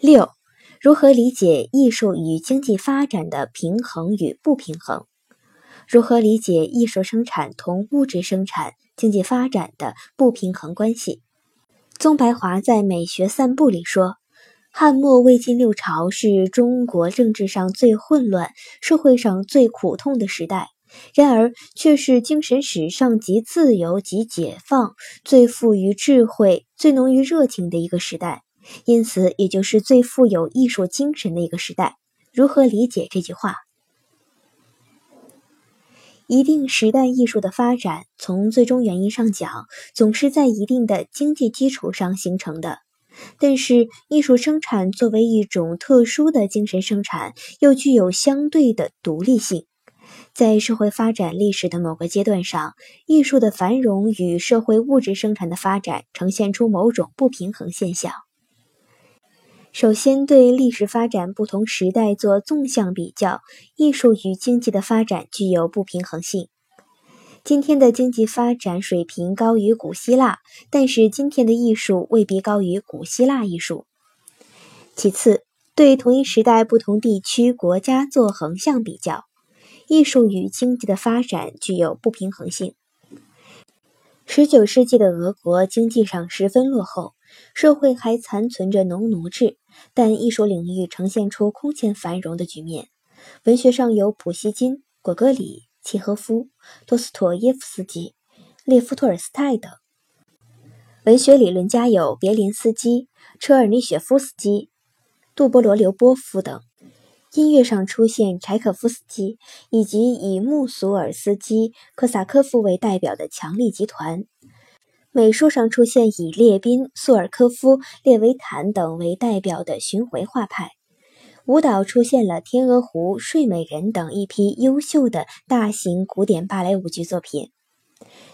六、如何理解艺术与经济发展的平衡与不平衡？如何理解艺术生产同物质生产、经济发展的不平衡关系？宗白华在《美学散步》里说：“汉末魏晋六朝是中国政治上最混乱、社会上最苦痛的时代，然而却是精神史上极自由、极解放、最富于智慧、最浓于热情的一个时代。”因此，也就是最富有艺术精神的一个时代。如何理解这句话？一定时代艺术的发展，从最终原因上讲，总是在一定的经济基础上形成的。但是，艺术生产作为一种特殊的精神生产，又具有相对的独立性。在社会发展历史的某个阶段上，艺术的繁荣与社会物质生产的发展呈现出某种不平衡现象。首先，对历史发展不同时代做纵向比较，艺术与经济的发展具有不平衡性。今天的经济发展水平高于古希腊，但是今天的艺术未必高于古希腊艺术。其次，对同一时代不同地区国家做横向比较，艺术与经济的发展具有不平衡性。十九世纪的俄国经济上十分落后。社会还残存着农奴制，但艺术领域呈现出空前繁荣的局面。文学上有普希金、果戈里、契诃夫、托斯妥耶夫斯基、列夫·托尔斯泰等；文学理论家有别林斯基、车尔尼雪夫斯基、杜波罗留波夫等；音乐上出现柴可夫斯基以及以穆索尔斯基、科萨科夫为代表的强力集团。美术上出现以列宾、苏尔科夫、列维坦等为代表的巡回画派；舞蹈出现了《天鹅湖》《睡美人》等一批优秀的大型古典芭蕾舞剧作品。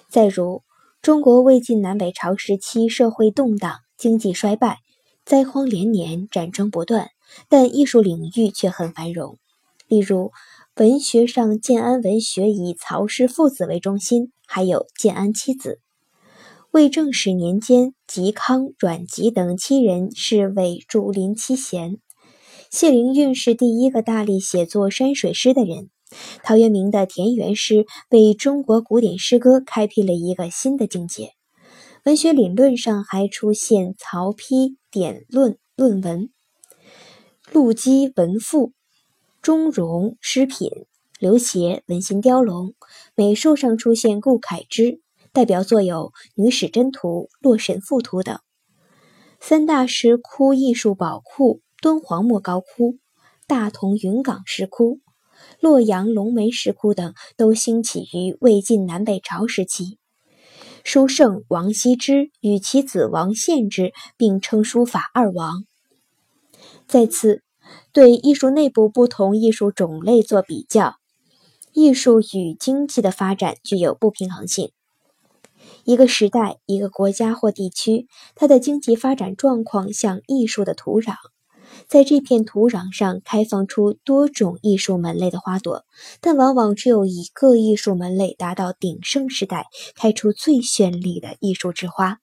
再如，中国魏晋南北朝时期社会动荡，经济衰败，灾荒连年，战争不断，但艺术领域却很繁荣。例如，文学上建安文学以曹氏父子为中心，还有建安七子。魏正始年间，嵇康、阮籍等七人是为竹林七贤。谢灵运是第一个大力写作山水诗的人。陶渊明的田园诗为中国古典诗歌开辟了一个新的境界。文学理论上还出现曹丕典论论文、陆机文赋、钟嵘诗品、刘勰文心雕龙。美术上出现顾恺之。代表作有《女史箴图》《洛神赋图》等。三大石窟艺术宝库——敦煌莫高窟、大同云冈石窟、洛阳龙门石窟等，都兴起于魏晋南北朝时期。书圣王羲之与其子王献之并称书法二王。再次，对艺术内部不同艺术种类做比较，艺术与经济的发展具有不平衡性。一个时代、一个国家或地区，它的经济发展状况像艺术的土壤，在这片土壤上开放出多种艺术门类的花朵，但往往只有一个艺术门类达到鼎盛时代，开出最绚丽的艺术之花。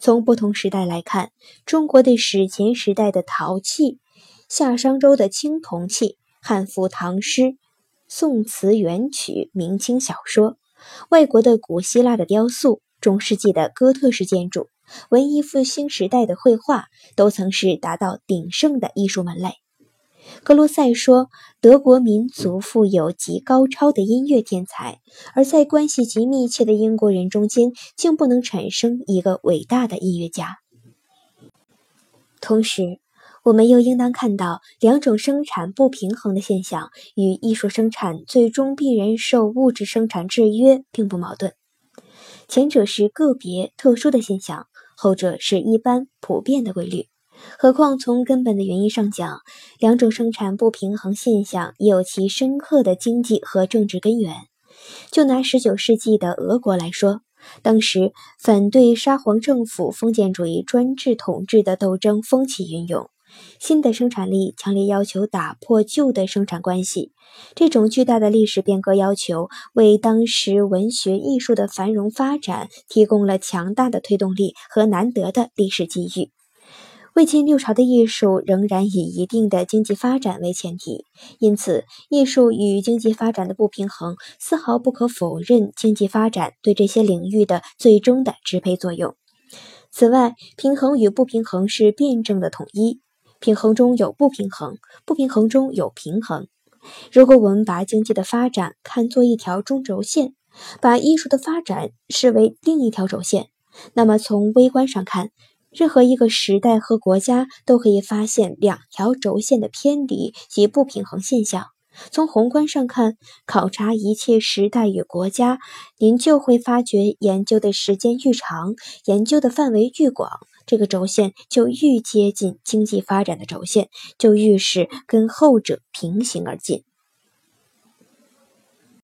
从不同时代来看，中国的史前时代的陶器，夏商周的青铜器，汉赋唐诗，宋词元曲，明清小说。外国的古希腊的雕塑，中世纪的哥特式建筑，文艺复兴时代的绘画，都曾是达到鼎盛的艺术门类。格罗塞说，德国民族富有极高超的音乐天才，而在关系极密切的英国人中间，竟不能产生一个伟大的音乐家。同时，我们又应当看到，两种生产不平衡的现象与艺术生产最终必然受物质生产制约并不矛盾。前者是个别特殊的现象，后者是一般普遍的规律。何况从根本的原因上讲，两种生产不平衡现象也有其深刻的经济和政治根源。就拿19世纪的俄国来说，当时反对沙皇政府封建主义专制统治的斗争风起云涌。新的生产力强烈要求打破旧的生产关系，这种巨大的历史变革要求为当时文学艺术的繁荣发展提供了强大的推动力和难得的历史机遇。魏晋六朝的艺术仍然以一定的经济发展为前提，因此艺术与经济发展的不平衡丝毫不可否认经济发展对这些领域的最终的支配作用。此外，平衡与不平衡是辩证的统一，平衡中有不平衡，不平衡中有平衡。如果我们把经济的发展看作一条中轴线，把艺术的发展视为另一条轴线，那么从微观上看，任何一个时代和国家都可以发现两条轴线的偏离及不平衡现象。从宏观上看，考察一切时代与国家，您就会发觉，研究的时间愈长，研究的范围愈广，这个轴线就愈接近经济发展的轴线，就愈是跟后者平行而近。